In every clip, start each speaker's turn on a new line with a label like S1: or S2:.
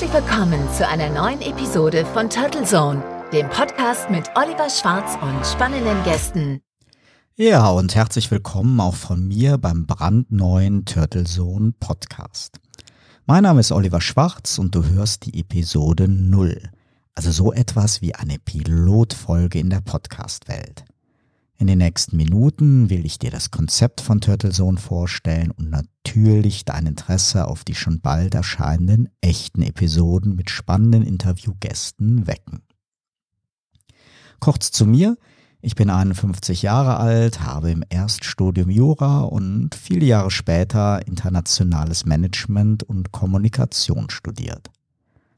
S1: Herzlich willkommen zu einer neuen Episode von Turtle Zone, dem Podcast mit Oliver Schwarz und spannenden Gästen.
S2: Ja, und herzlich willkommen auch von mir beim brandneuen Turtle Zone Podcast. Mein Name ist Oliver Schwarz und du hörst die Episode 0, also so etwas wie eine Pilotfolge in der Podcast-Welt. In den nächsten Minuten will ich dir das Konzept von Turtle Zone vorstellen und natürlich dein Interesse auf die schon bald erscheinenden echten Episoden mit spannenden Interviewgästen wecken. Kurz zu mir. Ich bin 51 Jahre alt, habe im Erststudium Jura und viele Jahre später internationales Management und Kommunikation studiert.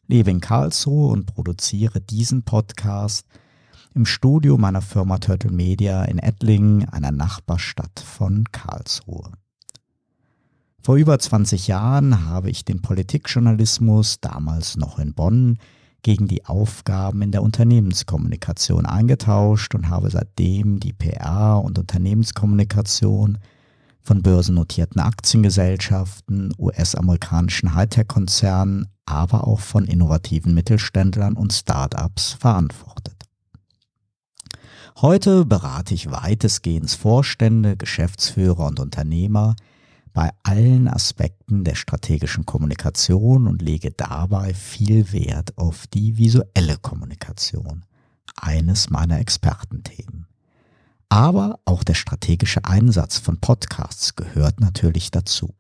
S2: Lebe in Karlsruhe und produziere diesen Podcast – im Studio meiner Firma Turtle Media in Ettlingen, einer Nachbarstadt von Karlsruhe. Vor über 20 Jahren habe ich den Politikjournalismus, damals noch in Bonn, gegen die Aufgaben in der Unternehmenskommunikation eingetauscht und habe seitdem die PR und Unternehmenskommunikation von börsennotierten Aktiengesellschaften, US-amerikanischen Hightech-Konzernen, aber auch von innovativen Mittelständlern und Start-ups verantwortet. Heute berate ich weitestgehend Vorstände, Geschäftsführer und Unternehmer bei allen Aspekten der strategischen Kommunikation und lege dabei viel Wert auf die visuelle Kommunikation, eines meiner Expertenthemen. Aber auch der strategische Einsatz von Podcasts gehört natürlich dazu.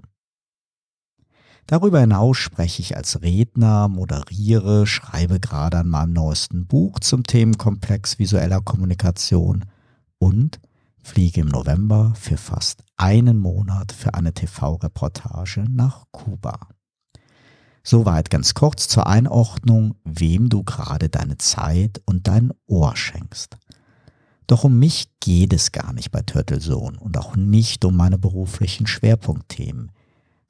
S2: Darüber hinaus spreche ich als Redner, moderiere, schreibe gerade an meinem neuesten Buch zum Themenkomplex visueller Kommunikation und fliege im November für fast einen Monat für eine TV-Reportage nach Kuba. Soweit ganz kurz zur Einordnung, wem du gerade deine Zeit und dein Ohr schenkst. Doch um mich geht es gar nicht bei Turtle Zone und auch nicht um meine beruflichen Schwerpunktthemen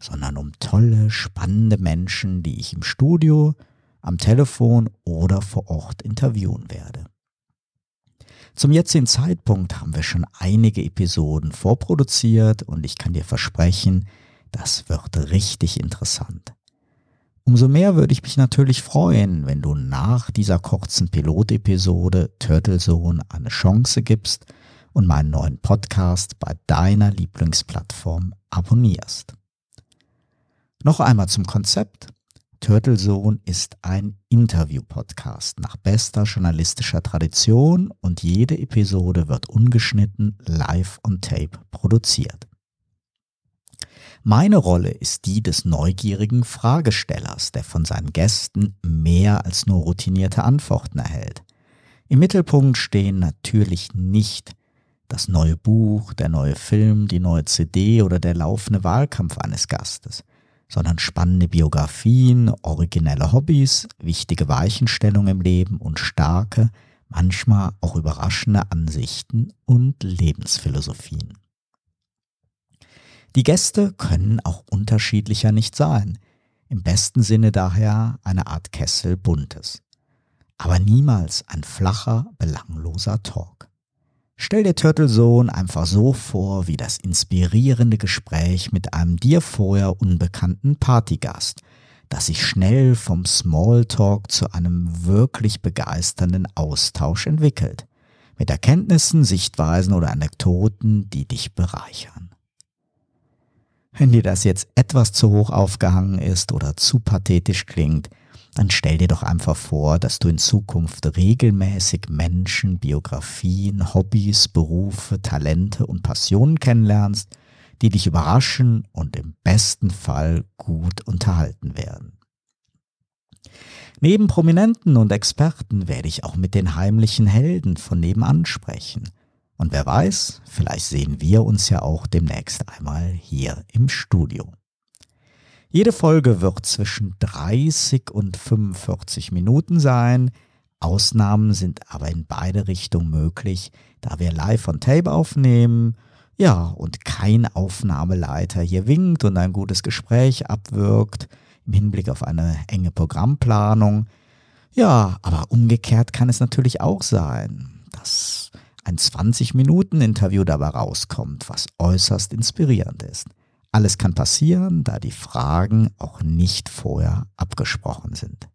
S2: sondern um tolle, spannende Menschen, die ich im Studio, am Telefon oder vor Ort interviewen werde. Zum jetzigen Zeitpunkt haben wir schon einige Episoden vorproduziert und ich kann dir versprechen, das wird richtig interessant. Umso mehr würde ich mich natürlich freuen, wenn du nach dieser kurzen Pilotepisode Turtle Zone eine Chance gibst und meinen neuen Podcast bei deiner Lieblingsplattform abonnierst. Noch einmal zum Konzept. Turtle Zone ist ein Interview-Podcast nach bester journalistischer Tradition und jede Episode wird ungeschnitten live on tape produziert. Meine Rolle ist die des neugierigen Fragestellers, der von seinen Gästen mehr als nur routinierte Antworten erhält. Im Mittelpunkt stehen natürlich nicht das neue Buch, der neue Film, die neue CD oder der laufende Wahlkampf eines Gastes sondern spannende Biografien, originelle Hobbys, wichtige Weichenstellungen im Leben und starke, manchmal auch überraschende Ansichten und Lebensphilosophien. Die Gäste können auch unterschiedlicher nicht sein, im besten Sinne daher eine Art Kessel Buntes, aber niemals ein flacher, belangloser Talk. Stell dir Turtle Zone einfach so vor wie das inspirierende Gespräch mit einem dir vorher unbekannten Partygast, das sich schnell vom Smalltalk zu einem wirklich begeisternden Austausch entwickelt. Mit Erkenntnissen, Sichtweisen oder Anekdoten, die dich bereichern. Wenn dir das jetzt etwas zu hoch aufgehangen ist oder zu pathetisch klingt, dann stell dir doch einfach vor, dass du in Zukunft regelmäßig Menschen, Biografien, Hobbys, Berufe, Talente und Passionen kennenlernst, die dich überraschen und im besten Fall gut unterhalten werden. Neben Prominenten und Experten werde ich auch mit den heimlichen Helden von nebenan sprechen. Und wer weiß, vielleicht sehen wir uns ja auch demnächst einmal hier im Studio. Jede Folge wird zwischen 30 und 45 Minuten sein. Ausnahmen sind aber in beide Richtungen möglich, da wir live on Tape aufnehmen. Ja, und kein Aufnahmeleiter hier winkt und ein gutes Gespräch abwirkt im Hinblick auf eine enge Programmplanung. Ja, aber umgekehrt kann es natürlich auch sein, dass ein 20-Minuten-Interview dabei rauskommt, was äußerst inspirierend ist. Alles kann passieren, da die Fragen auch nicht vorher abgesprochen sind.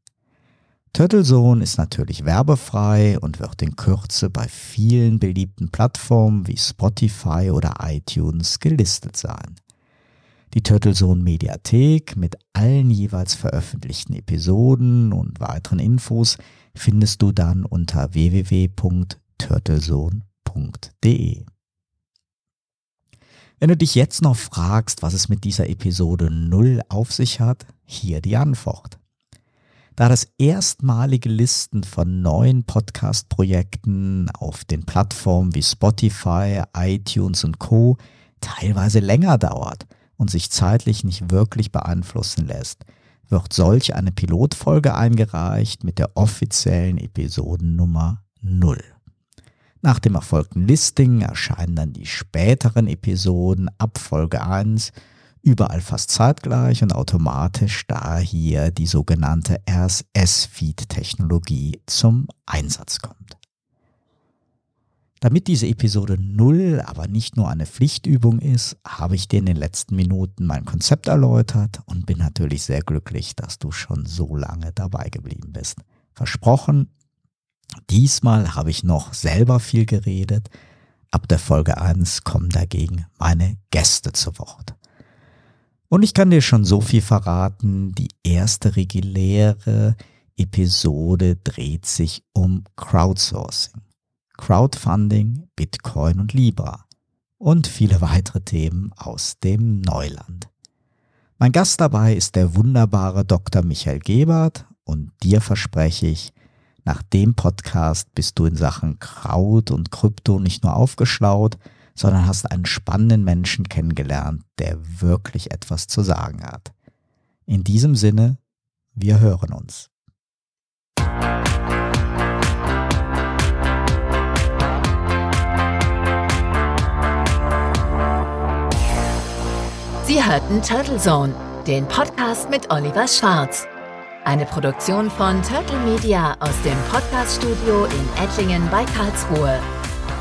S2: Turtlezone ist natürlich werbefrei und wird in Kürze bei vielen beliebten Plattformen wie Spotify oder iTunes gelistet sein. Die Turtlezone Mediathek mit allen jeweils veröffentlichten Episoden und weiteren Infos findest du dann unter www.turtlezone.de. Wenn du dich jetzt noch fragst, was es mit dieser Episode 0 auf sich hat, hier die Antwort. Da das erstmalige Listen von neuen Podcast-Projekten auf den Plattformen wie Spotify, iTunes und Co. teilweise länger dauert und sich zeitlich nicht wirklich beeinflussen lässt, wird solch eine Pilotfolge eingereicht mit der offiziellen Episodennummer 0. Nach dem erfolgten Listing erscheinen dann die späteren Episoden ab Folge 1 überall fast zeitgleich und automatisch, da hier die sogenannte RSS-Feed-Technologie zum Einsatz kommt. Damit diese Episode 0 aber nicht nur eine Pflichtübung ist, habe ich dir in den letzten Minuten mein Konzept erläutert und bin natürlich sehr glücklich, dass du schon so lange dabei geblieben bist. Versprochen, diesmal habe ich noch selber viel geredet. Ab der Folge 1 kommen dagegen meine Gäste zu Wort. Und ich kann dir schon so viel verraten, die erste reguläre Episode dreht sich um Crowdsourcing. Crowdfunding, Bitcoin und Libra und viele weitere Themen aus dem Neuland. Mein Gast dabei ist der wunderbare Dr. Michael Gebert und dir verspreche ich, nach dem Podcast bist du in Sachen Kraut und Krypto nicht nur aufgeschlaut, sondern hast einen spannenden Menschen kennengelernt, der wirklich etwas zu sagen hat. In diesem Sinne, wir hören uns.
S1: Sie hörten Turtle Zone, den Podcast mit Oliver Schwarz. Eine Produktion von Turtle Media aus dem Podcaststudio in Ettlingen bei Karlsruhe.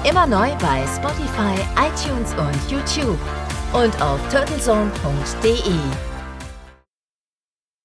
S1: Immer neu bei Spotify, iTunes und YouTube und auf turtlezone.de.